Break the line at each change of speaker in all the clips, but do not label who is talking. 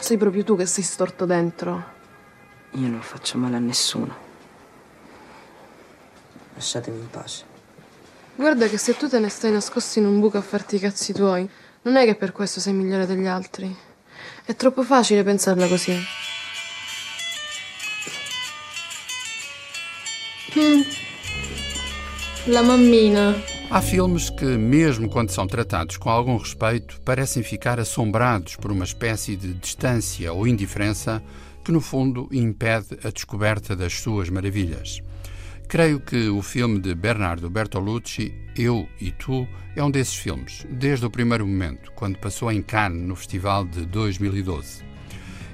Sei proprio tu che sei storto dentro.
Io non faccio male a nessuno. Lasciatemi in pace.
Guarda che se tu te ne stai nascosto in un buco a farti i cazzi tuoi, non è che per questo sei migliore degli altri. È troppo facile pensarla così. Hum. La.
Há filmes que, mesmo quando são tratados com algum respeito, parecem ficar assombrados por uma espécie de distância ou indiferença que, no fundo, impede a descoberta das suas maravilhas. Creio que o filme de Bernardo Bertolucci, Eu e Tu, é um desses filmes, desde o primeiro momento, quando passou em Cannes no festival de 2012.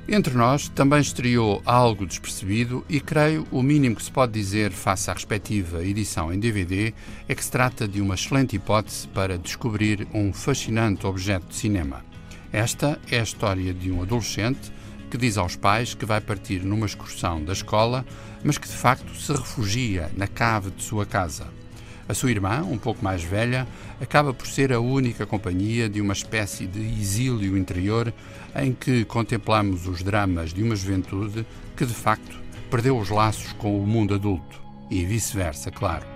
Entre nós, também estreou algo despercebido e creio o mínimo que se pode dizer face à respectiva edição em DVD é que se trata de uma excelente hipótese para descobrir um fascinante objeto de cinema. Esta é a história de um adolescente que diz aos pais que vai partir numa excursão da escola, mas que de facto se refugia na cave de sua casa. A sua irmã, um pouco mais velha, acaba por ser a única companhia de uma espécie de exílio interior em que contemplamos os dramas de uma juventude que de facto perdeu os laços com o mundo adulto e vice-versa, claro.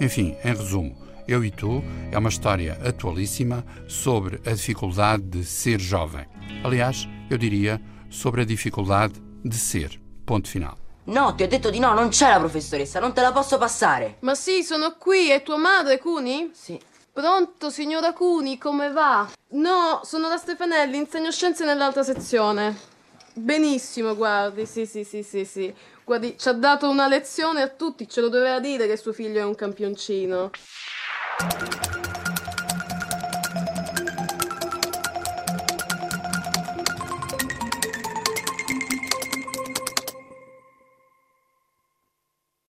Enfim, em resumo, Eu e Tu é uma história atualíssima sobre a dificuldade de ser jovem. Aliás, eu diria sobre a dificuldade de ser. Ponto final.
No, ti ho detto di no, non c'è la professoressa, non te la posso passare.
Ma sì, sono qui. È tua madre, Cuni?
Sì.
Pronto, signora Cuni, come va? No, sono la Stefanelli, insegno scienze nell'altra sezione. Benissimo, guardi, sì, sì, sì, sì, sì. Guardi, ci ha dato una lezione a tutti, ce lo doveva dire che suo figlio è un campioncino.